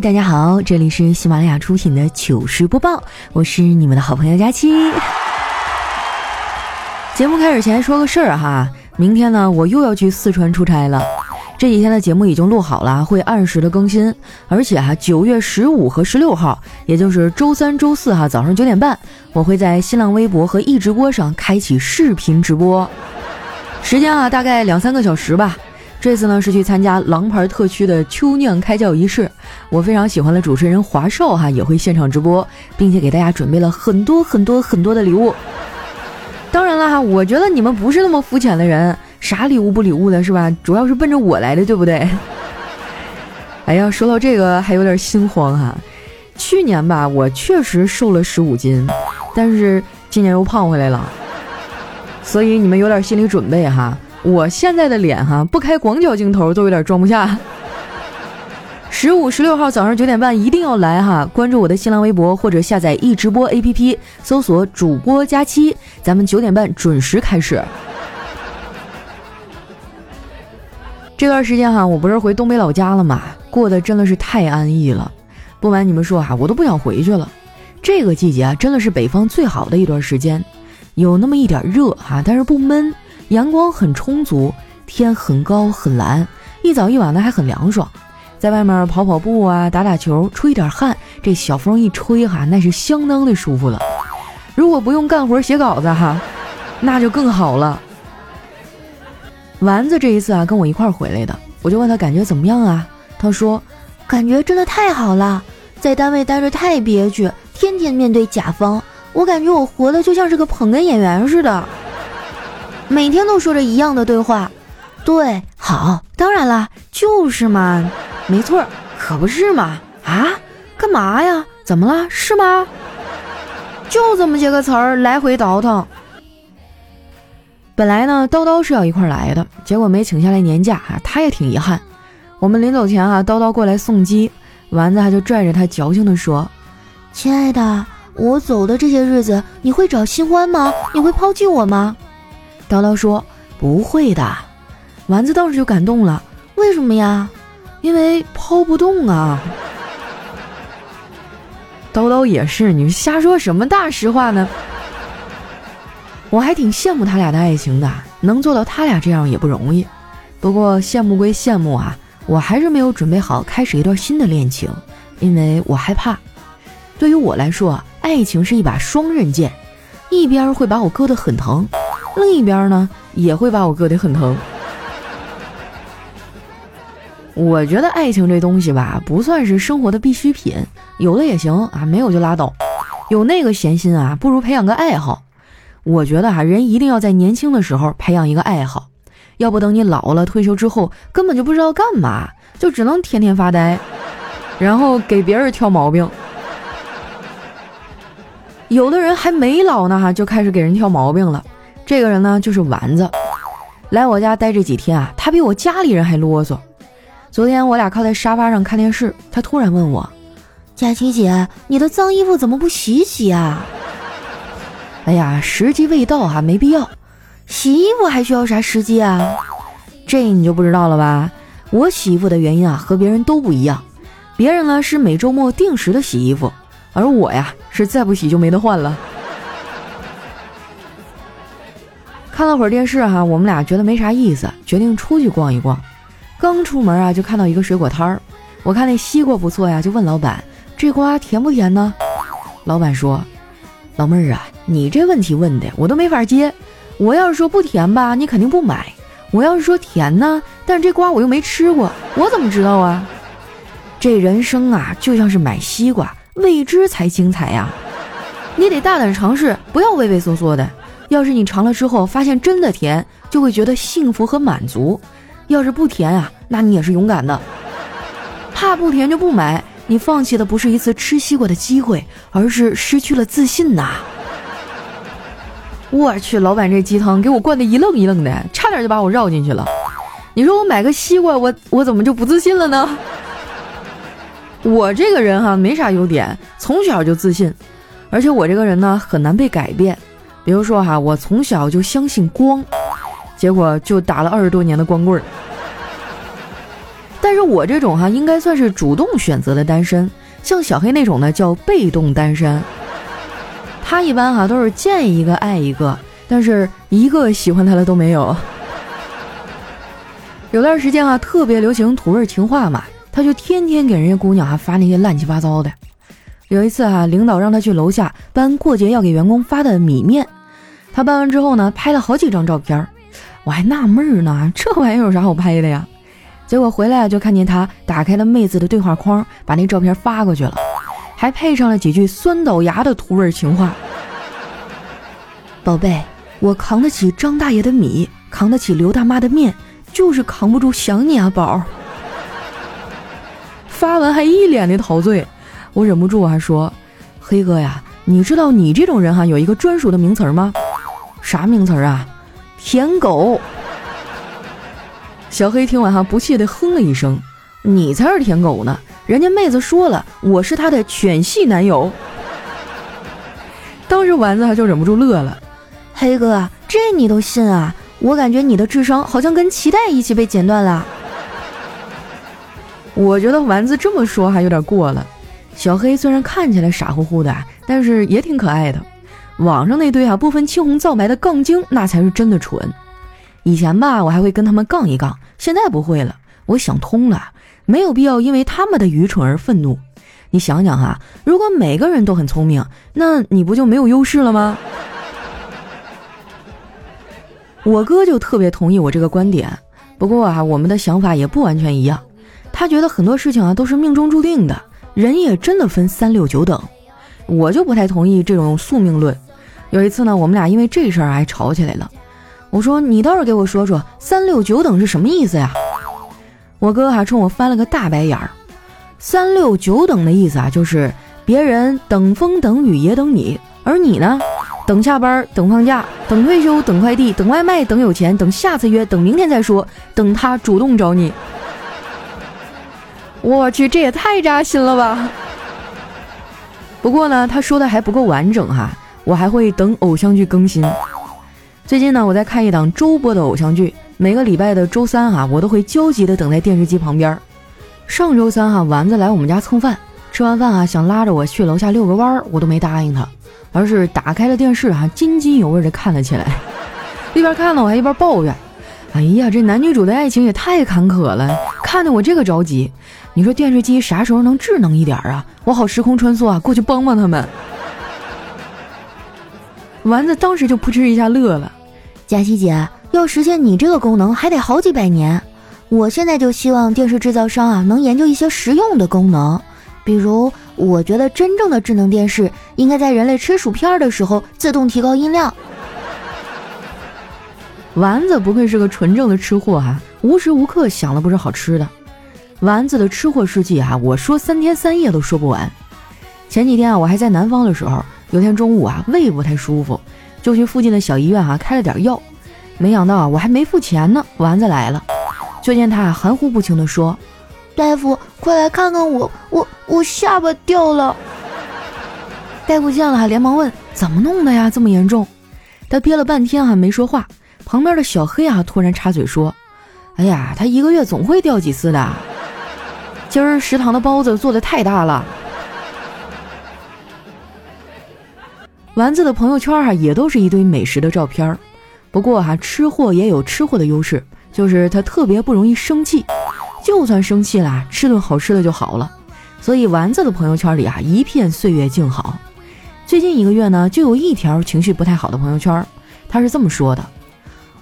大家好，这里是喜马拉雅出品的糗事播报，我是你们的好朋友佳期。节目开始前说个事儿哈，明天呢我又要去四川出差了。这几天的节目已经录好了，会按时的更新。而且哈，九月十五和十六号，也就是周三、周四哈，早上九点半，我会在新浪微博和易直播上开启视频直播，时间啊大概两三个小时吧。这次呢是去参加狼牌特区的秋酿开窖仪式，我非常喜欢的主持人华少哈也会现场直播，并且给大家准备了很多很多很多的礼物。当然了哈，我觉得你们不是那么肤浅的人。啥礼物不礼物的是吧？主要是奔着我来的，对不对？哎呀，说到这个还有点心慌哈。去年吧，我确实瘦了十五斤，但是今年又胖回来了。所以你们有点心理准备哈。我现在的脸哈，不开广角镜头都有点装不下。十五、十六号早上九点半一定要来哈！关注我的新浪微博或者下载易直播 APP，搜索主播佳期，咱们九点半准时开始。这段时间哈，我不是回东北老家了嘛，过得真的是太安逸了。不瞒你们说哈，我都不想回去了。这个季节啊，真的是北方最好的一段时间，有那么一点热哈，但是不闷，阳光很充足，天很高很蓝，一早一晚的还很凉爽。在外面跑跑步啊，打打球，出一点汗，这小风一吹哈，那是相当的舒服了。如果不用干活写稿子哈，那就更好了。丸子这一次啊，跟我一块回来的，我就问他感觉怎么样啊？他说，感觉真的太好了，在单位待着太憋屈，天天面对甲方，我感觉我活的就像是个捧哏演员似的，每天都说着一样的对话。对，好，当然啦，就是嘛，没错，可不是嘛？啊，干嘛呀？怎么了？是吗？就这么些个词儿，来回倒腾。本来呢，叨叨是要一块来的，结果没请下来年假啊，他也挺遗憾。我们临走前啊，叨叨过来送机，丸子还就拽着他矫情的说：“亲爱的，我走的这些日子，你会找新欢吗？你会抛弃我吗？”叨叨说：“不会的。”丸子当时就感动了，为什么呀？因为抛不动啊。叨叨也是，你瞎说什么大实话呢？我还挺羡慕他俩的爱情的，能做到他俩这样也不容易。不过羡慕归羡慕啊，我还是没有准备好开始一段新的恋情，因为我害怕。对于我来说，爱情是一把双刃剑，一边会把我割得很疼，另一边呢也会把我割得很疼。我觉得爱情这东西吧，不算是生活的必需品，有的也行啊，没有就拉倒。有那个闲心啊，不如培养个爱好。我觉得啊，人一定要在年轻的时候培养一个爱好，要不等你老了退休之后，根本就不知道干嘛，就只能天天发呆，然后给别人挑毛病。有的人还没老呢，哈，就开始给人挑毛病了。这个人呢，就是丸子，来我家待这几天啊，他比我家里人还啰嗦。昨天我俩靠在沙发上看电视，他突然问我：“佳琪姐，你的脏衣服怎么不洗洗啊？”哎呀，时机未到哈，没必要。洗衣服还需要啥时机啊？这你就不知道了吧？我洗衣服的原因啊，和别人都不一样。别人呢是每周末定时的洗衣服，而我呀是再不洗就没得换了。看了会儿电视哈，我们俩觉得没啥意思，决定出去逛一逛。刚出门啊，就看到一个水果摊儿，我看那西瓜不错呀，就问老板：“这瓜甜不甜呢？”老板说：“老妹儿啊。”你这问题问的我都没法接。我要是说不甜吧，你肯定不买；我要是说甜呢，但是这瓜我又没吃过，我怎么知道啊？这人生啊，就像是买西瓜，未知才精彩呀！你得大胆尝试，不要畏畏缩缩的。要是你尝了之后发现真的甜，就会觉得幸福和满足；要是不甜啊，那你也是勇敢的。怕不甜就不买，你放弃的不是一次吃西瓜的机会，而是失去了自信呐。我去，老板这鸡汤给我灌的一愣一愣的，差点就把我绕进去了。你说我买个西瓜，我我怎么就不自信了呢？我这个人哈没啥优点，从小就自信，而且我这个人呢很难被改变。比如说哈，我从小就相信光，结果就打了二十多年的光棍。但是我这种哈，应该算是主动选择的单身，像小黑那种呢，叫被动单身。他一般哈都是见一个爱一个，但是一个喜欢他的都没有。有段时间啊，特别流行土味情话嘛，他就天天给人家姑娘哈发那些乱七八糟的。有一次哈，领导让他去楼下搬过节要给员工发的米面，他搬完之后呢，拍了好几张照片，我还纳闷呢，这玩意有啥好拍的呀？结果回来就看见他打开了妹子的对话框，把那照片发过去了，还配上了几句酸倒牙的土味情话。宝贝，我扛得起张大爷的米，扛得起刘大妈的面。就是扛不住想你啊，宝。发完还一脸的陶醉，我忍不住还说：“黑哥呀，你知道你这种人哈有一个专属的名词吗？啥名词啊？舔狗。”小黑听完哈不屑的哼了一声：“你才是舔狗呢！人家妹子说了，我是她的犬系男友。”当时丸子他就忍不住乐了：“黑哥，这你都信啊？”我感觉你的智商好像跟脐带一起被剪断了。我觉得丸子这么说还有点过了。小黑虽然看起来傻乎乎的，但是也挺可爱的。网上那堆啊不分青红皂白的杠精，那才是真的蠢。以前吧，我还会跟他们杠一杠，现在不会了。我想通了，没有必要因为他们的愚蠢而愤怒。你想想哈，如果每个人都很聪明，那你不就没有优势了吗？我哥就特别同意我这个观点，不过啊，我们的想法也不完全一样。他觉得很多事情啊都是命中注定的，人也真的分三六九等。我就不太同意这种宿命论。有一次呢，我们俩因为这事儿还吵起来了。我说：“你倒是给我说说三六九等是什么意思呀？”我哥还冲我翻了个大白眼儿。三六九等的意思啊，就是别人等风等雨也等你，而你呢？等下班，等放假，等退休，等快递，等外卖，等有钱，等下次约，等明天再说，等他主动找你。我去，这也太扎心了吧！不过呢，他说的还不够完整哈，我还会等偶像剧更新。最近呢，我在看一档周播的偶像剧，每个礼拜的周三哈，我都会焦急的等在电视机旁边。上周三哈，丸子来我们家蹭饭，吃完饭啊，想拉着我去楼下遛个弯儿，我都没答应他。而是打开了电视，哈，津津有味地看了起来。一边看呢，我还一边抱怨：“哎呀，这男女主的爱情也太坎坷了，看得我这个着急。你说电视机啥时候能智能一点啊？我好时空穿梭啊，过去帮帮他们。”丸子当时就扑哧一下乐了：“佳琪姐，要实现你这个功能，还得好几百年。我现在就希望电视制造商啊，能研究一些实用的功能，比如……”我觉得真正的智能电视应该在人类吃薯片的时候自动提高音量。丸子不愧是个纯正的吃货哈，无时无刻想的不是好吃的。丸子的吃货事迹哈，我说三天三夜都说不完。前几天啊，我还在南方的时候，有天中午啊，胃不太舒服，就去附近的小医院啊开了点药。没想到啊，我还没付钱呢，丸子来了，就见他含糊不清的说。大夫，快来看看我，我我下巴掉了。大夫见了还连忙问：“怎么弄的呀？这么严重？”他憋了半天还没说话。旁边的小黑啊突然插嘴说：“哎呀，他一个月总会掉几次的。今儿食堂的包子做的太大了。”丸子的朋友圈哈也都是一堆美食的照片不过哈吃货也有吃货的优势，就是他特别不容易生气。就算生气了，吃顿好吃的就好了。所以丸子的朋友圈里啊，一片岁月静好。最近一个月呢，就有一条情绪不太好的朋友圈，他是这么说的：“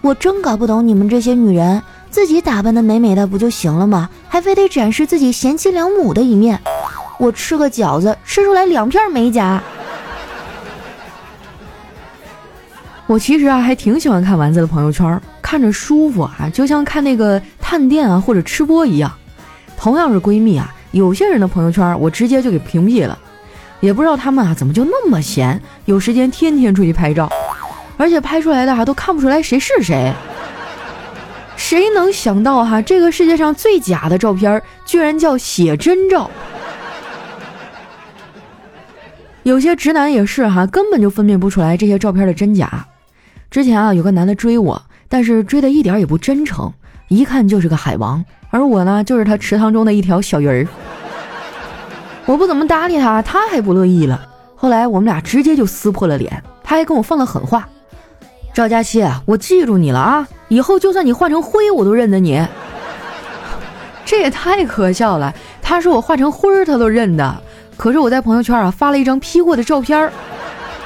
我真搞不懂你们这些女人，自己打扮的美美的不就行了吗？还非得展示自己贤妻良母的一面。我吃个饺子，吃出来两片美甲。”我其实啊，还挺喜欢看丸子的朋友圈，看着舒服啊，就像看那个探店啊或者吃播一样。同样是闺蜜啊，有些人的朋友圈我直接就给屏蔽了，也不知道他们啊怎么就那么闲，有时间天天出去拍照，而且拍出来的啊都看不出来谁是谁。谁能想到哈，这个世界上最假的照片居然叫写真照？有些直男也是哈，根本就分辨不出来这些照片的真假。之前啊，有个男的追我，但是追的一点也不真诚，一看就是个海王，而我呢，就是他池塘中的一条小鱼儿。我不怎么搭理他，他还不乐意了。后来我们俩直接就撕破了脸，他还跟我放了狠话：“赵佳琪，我记住你了啊，以后就算你化成灰，我都认得你。”这也太可笑了！他说我化成灰，他都认得。可是我在朋友圈啊发了一张 P 过的照片，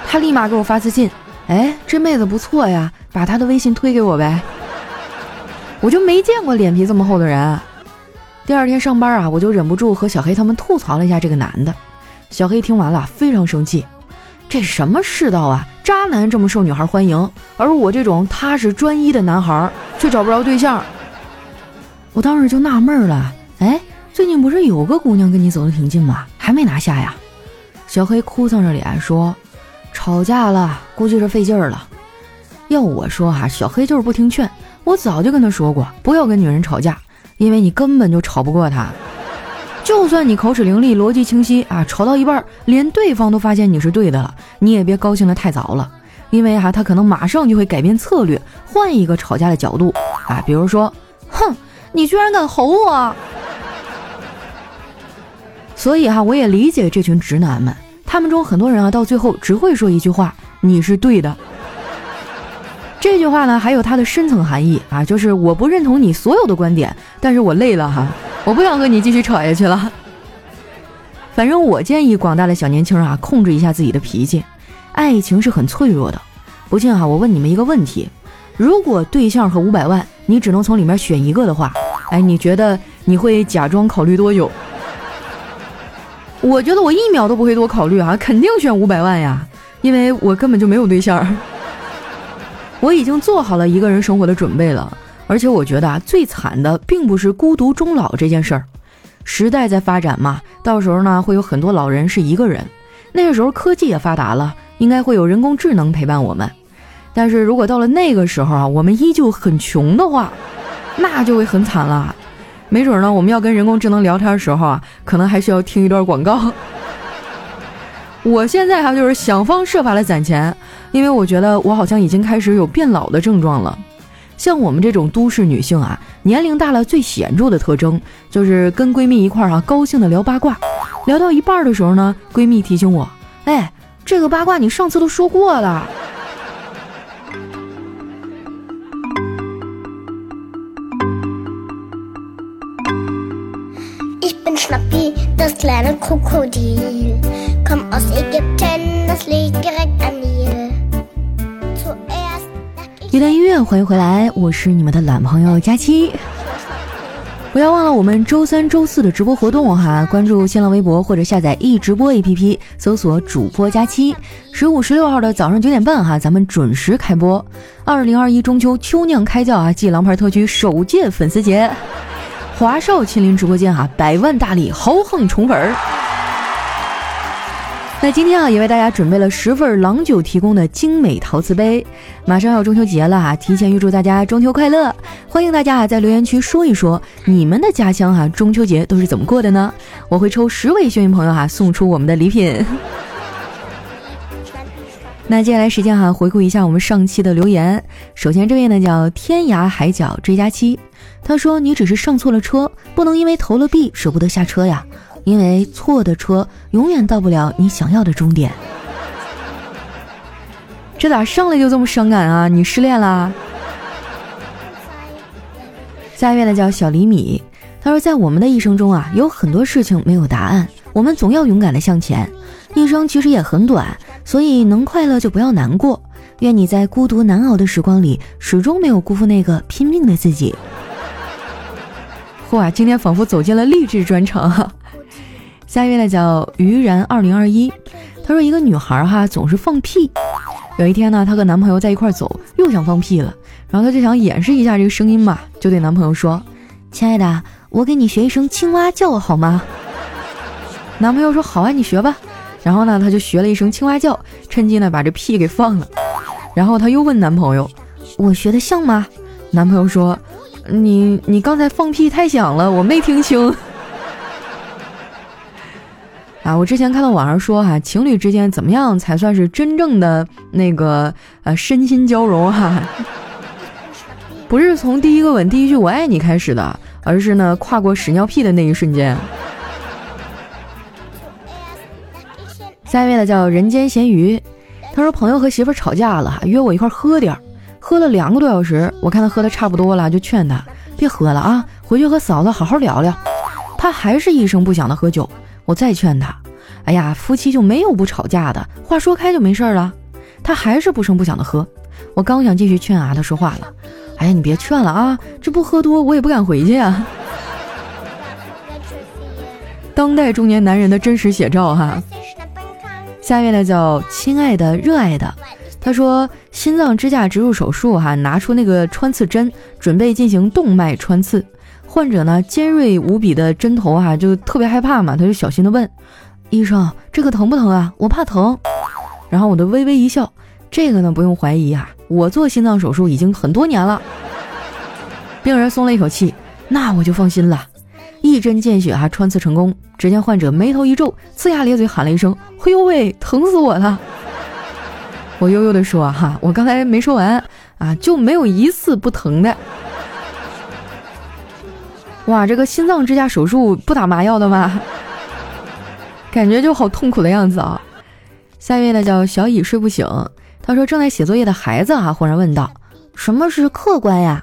他立马给我发私信：“哎，这妹子不错呀，把她的微信推给我呗。”我就没见过脸皮这么厚的人。第二天上班啊，我就忍不住和小黑他们吐槽了一下这个男的。小黑听完了非常生气：“这什么世道啊？渣男这么受女孩欢迎，而我这种踏实专一的男孩却找不着对象。”我当时就纳闷了，哎，最近不是有个姑娘跟你走的挺近吗？还没拿下呀？小黑哭丧着脸说：“吵架了，估计是费劲儿了。”要我说哈，小黑就是不听劝。我早就跟他说过，不要跟女人吵架，因为你根本就吵不过她。就算你口齿伶俐、逻辑清晰啊，吵到一半连对方都发现你是对的了，你也别高兴的太早了，因为哈，他可能马上就会改变策略，换一个吵架的角度啊，比如说，哼。你居然敢吼我！所以哈，我也理解这群直男们，他们中很多人啊，到最后只会说一句话：“你是对的。”这句话呢，还有它的深层含义啊，就是我不认同你所有的观点，但是我累了哈，我不想和你继续吵下去了。反正我建议广大的小年轻啊，控制一下自己的脾气，爱情是很脆弱的。不信哈，我问你们一个问题。如果对象和五百万，你只能从里面选一个的话，哎，你觉得你会假装考虑多久？我觉得我一秒都不会多考虑啊，肯定选五百万呀，因为我根本就没有对象，我已经做好了一个人生活的准备了。而且我觉得啊，最惨的并不是孤独终老这件事儿，时代在发展嘛，到时候呢会有很多老人是一个人，那个时候科技也发达了，应该会有人工智能陪伴我们。但是如果到了那个时候啊，我们依旧很穷的话，那就会很惨了。没准呢，我们要跟人工智能聊天的时候啊，可能还需要听一段广告。我现在哈就是想方设法的攒钱，因为我觉得我好像已经开始有变老的症状了。像我们这种都市女性啊，年龄大了最显著的特征就是跟闺蜜一块儿啊高兴的聊八卦，聊到一半的时候呢，闺蜜提醒我，哎，这个八卦你上次都说过了。一段音乐，欢迎回来，我是你们的懒朋友佳期。不要忘了我们周三、周四的直播活动哈，关注新浪微博或者下载易直播 APP，搜索主播佳期。十五、十六号的早上九点半哈，咱们准时开播。二零二一中秋秋酿开窖啊，暨狼牌特区首届粉丝节。华少亲临直播间哈，百万大礼豪横宠粉儿。那今天啊，也为大家准备了十份郎酒提供的精美陶瓷杯。马上要中秋节了啊，提前预祝大家中秋快乐！欢迎大家啊，在留言区说一说你们的家乡哈中秋节都是怎么过的呢？我会抽十位幸运朋友哈，送出我们的礼品。那接下来时间哈，回顾一下我们上期的留言。首先这位呢叫天涯海角追加期。他说：“你只是上错了车，不能因为投了币舍不得下车呀，因为错的车永远到不了你想要的终点。”这咋上来就这么伤感啊？你失恋啦？下一位呢叫小厘米，他说：“在我们的一生中啊，有很多事情没有答案，我们总要勇敢的向前。一生其实也很短，所以能快乐就不要难过。愿你在孤独难熬的时光里，始终没有辜负那个拼命的自己。”哇，今天仿佛走进了励志专场哈。下一位呢叫于然二零二一，她说一个女孩哈总是放屁。有一天呢，她和男朋友在一块走，又想放屁了，然后她就想演示一下这个声音嘛，就对男朋友说：“亲爱的，我给你学一声青蛙叫好吗？”男朋友说：“好啊，你学吧。”然后呢，她就学了一声青蛙叫，趁机呢把这屁给放了。然后她又问男朋友：“我学的像吗？”男朋友说。你你刚才放屁太响了，我没听清。啊，我之前看到网上说哈，情侣之间怎么样才算是真正的那个呃身心交融哈？不是从第一个吻、第一句“我爱你”开始的，而是呢跨过屎尿屁的那一瞬间。下一位呢叫人间咸鱼，他说朋友和媳妇吵架了，约我一块喝点儿，喝了两个多小时，我看他喝的差不多了，就劝他别喝了啊，回去和嫂子好好聊聊。他还是一声不响的喝酒，我再劝他，哎呀，夫妻就没有不吵架的，话说开就没事了。他还是不声不响的喝，我刚想继续劝啊，他说话了，哎呀，你别劝了啊，这不喝多我也不敢回去啊。当代中年男人的真实写照哈。下面呢叫亲爱的热爱的，他说心脏支架植入手术哈，拿出那个穿刺针，准备进行动脉穿刺。患者呢尖锐无比的针头啊，就特别害怕嘛，他就小心的问医生：“这个疼不疼啊？我怕疼。”然后我就微微一笑：“这个呢不用怀疑啊，我做心脏手术已经很多年了。”病人松了一口气，那我就放心了。一针见血啊，穿刺成功。只见患者眉头一皱，呲牙咧嘴喊了一声：“嘿呦喂，疼死我了！”我悠悠地说：“哈，我刚才没说完啊，就没有一次不疼的。”哇，这个心脏支架手术不打麻药的吗？感觉就好痛苦的样子啊！下一位呢叫小乙睡不醒，他说正在写作业的孩子啊，忽然问道：“什么是客观呀？”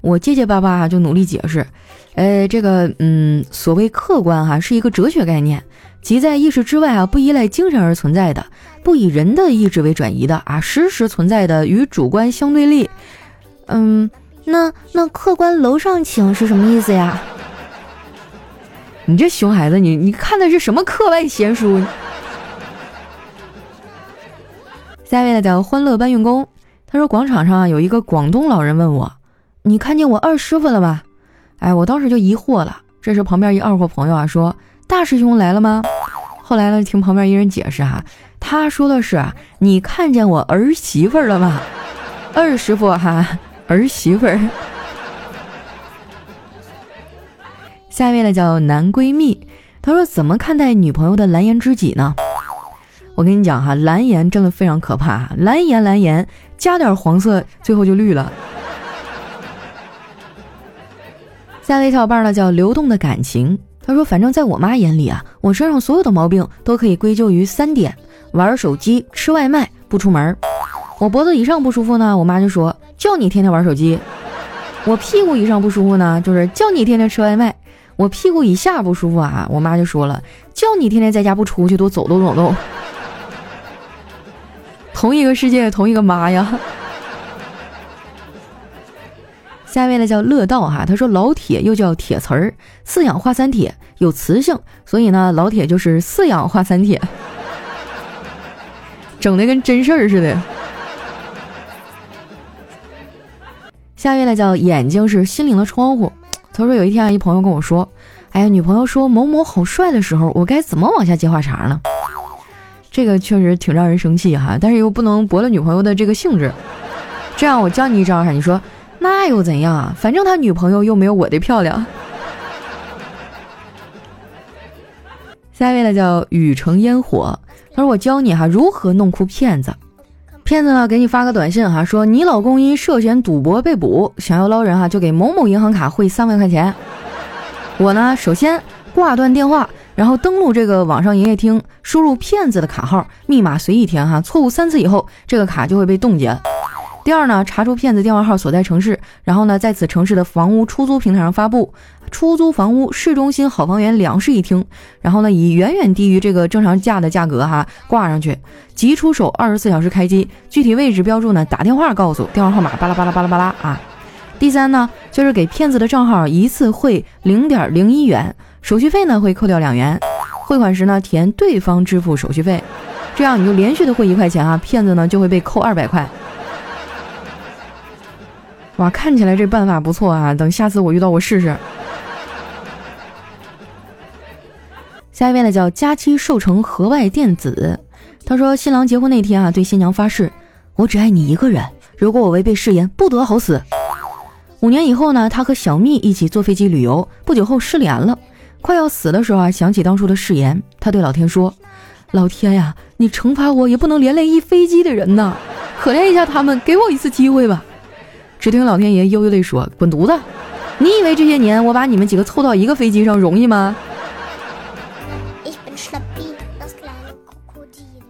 我结结巴巴就努力解释。呃，这个，嗯，所谓客观哈，是一个哲学概念，即在意识之外啊，不依赖精神而存在的，不以人的意志为转移的啊，实时存在的，与主观相对立。嗯，那那客官楼上请是什么意思呀？你这熊孩子，你你看的是什么课外闲书？下一位呢叫欢乐搬运工，他说广场上啊有一个广东老人问我，你看见我二师傅了吗？哎，我当时就疑惑了。这时旁边一二货朋友啊说：“大师兄来了吗？”后来呢，听旁边一人解释哈，他说的是：“你看见我儿媳妇了吗？”二师傅哈，儿媳妇儿。下一位呢叫男闺蜜，他说：“怎么看待女朋友的蓝颜知己呢？”我跟你讲哈，蓝颜真的非常可怕，蓝颜蓝颜加点黄色，最后就绿了。下位小伙伴呢叫流动的感情，他说：“反正在我妈眼里啊，我身上所有的毛病都可以归咎于三点：玩手机、吃外卖、不出门。我脖子以上不舒服呢，我妈就说叫你天天玩手机；我屁股以上不舒服呢，就是叫你天天吃外卖；我屁股以下不舒服啊，我妈就说了叫你天天在家不出去多走动走动。同一个世界，同一个妈呀。”下面呢叫乐道哈，他说老铁又叫铁瓷儿，四氧化三铁有磁性，所以呢老铁就是四氧化三铁，整的跟真事儿似的。下面呢叫眼睛是心灵的窗户，他说有一天啊，一朋友跟我说，哎呀，女朋友说某某好帅的时候，我该怎么往下接话茬呢？这个确实挺让人生气哈，但是又不能驳了女朋友的这个兴致。这样我教你一招哈，你说。那又怎样啊？反正他女朋友又没有我的漂亮。下一位呢叫雨成烟火，他说我教你哈如何弄哭骗子。骗子呢给你发个短信哈，说你老公因涉嫌赌博被捕，想要捞人哈，就给某某银行卡汇三万块钱。我呢首先挂断电话，然后登录这个网上营业厅，输入骗子的卡号，密码随意填哈，错误三次以后，这个卡就会被冻结。第二呢，查出骗子电话号所在城市，然后呢，在此城市的房屋出租平台上发布。出租房屋市中心好房源两室一厅，然后呢，以远远低于这个正常价的价格哈挂上去，即出手，二十四小时开机，具体位置标注呢，打电话告诉，电话号码巴拉巴拉巴拉巴拉啊。第三呢，就是给骗子的账号一次汇零点零一元，手续费呢会扣掉两元，汇款时呢填对方支付手续费，这样你就连续的汇一块钱啊，骗子呢就会被扣二百块。哇，看起来这办法不错啊！等下次我遇到我试试。下一位呢叫佳期寿成河外电子，他说新郎结婚那天啊，对新娘发誓，我只爱你一个人，如果我违背誓言，不得好死。五年以后呢，他和小蜜一起坐飞机旅游，不久后失联了，快要死的时候啊，想起当初的誓言，他对老天说：“老天呀，你惩罚我也不能连累一飞机的人呐，可怜一下他们，给我一次机会吧。”只听老天爷悠悠地说：“滚犊子！你以为这些年我把你们几个凑到一个飞机上容易吗？”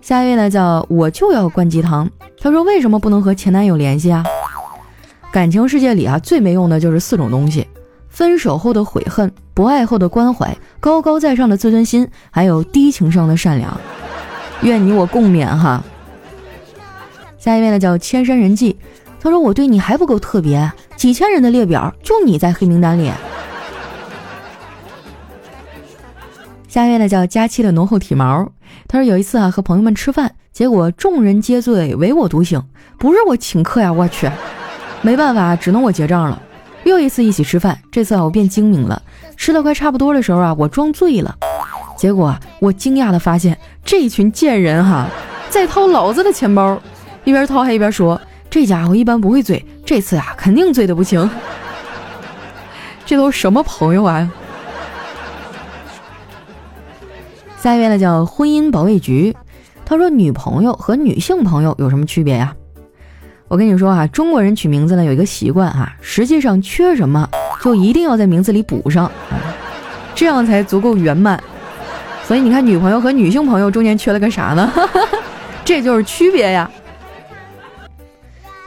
下一位呢，叫我就要灌鸡汤。他说：“为什么不能和前男友联系啊？感情世界里啊，最没用的就是四种东西：分手后的悔恨，不爱后的关怀，高高在上的自尊心，还有低情商的善良。愿你我共勉哈。”下一位呢，叫千山人迹。他说：“我对你还不够特别，几千人的列表，就你在黑名单里。”下一位呢，叫佳期的浓厚体毛。他说有一次啊，和朋友们吃饭，结果众人皆醉，唯我独醒。不是我请客呀，我去，没办法，只能我结账了。又一次一起吃饭，这次啊，我变精明了。吃的快差不多的时候啊，我装醉了。结果我惊讶的发现，这群贱人哈，在掏老子的钱包，一边掏还一边说：“这家伙一般不会醉，这次啊，肯定醉得不轻。”这都什么朋友啊？下一位呢叫婚姻保卫局，他说女朋友和女性朋友有什么区别呀？我跟你说啊，中国人取名字呢有一个习惯啊，实际上缺什么就一定要在名字里补上，这样才足够圆满。所以你看，女朋友和女性朋友中间缺了个啥呢？这就是区别呀。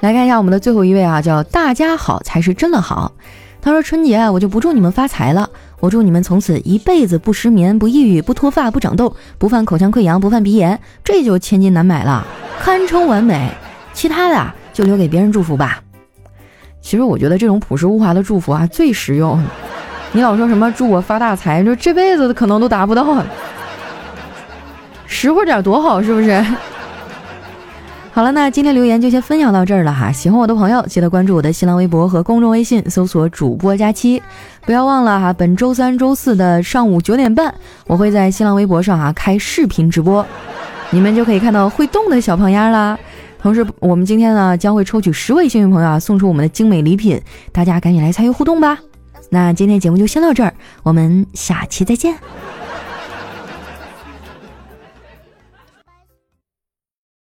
来看一下我们的最后一位啊，叫大家好才是真的好。他说春节啊，我就不祝你们发财了。我祝你们从此一辈子不失眠、不抑郁、不脱发、不长痘、不犯口腔溃疡、不犯鼻炎，这就千金难买了，堪称完美。其他的就留给别人祝福吧。其实我觉得这种朴实无华的祝福啊最实用。你老说什么祝我发大财，就这辈子可能都达不到。实惠点多好，是不是？好了，那今天留言就先分享到这儿了哈。喜欢我的朋友，记得关注我的新浪微博和公众微信，搜索“主播佳期”。不要忘了哈，本周三、周四的上午九点半，我会在新浪微博上啊开视频直播，你们就可以看到会动的小胖丫啦。同时，我们今天呢将会抽取十位幸运朋友啊，送出我们的精美礼品，大家赶紧来参与互动吧。那今天节目就先到这儿，我们下期再见。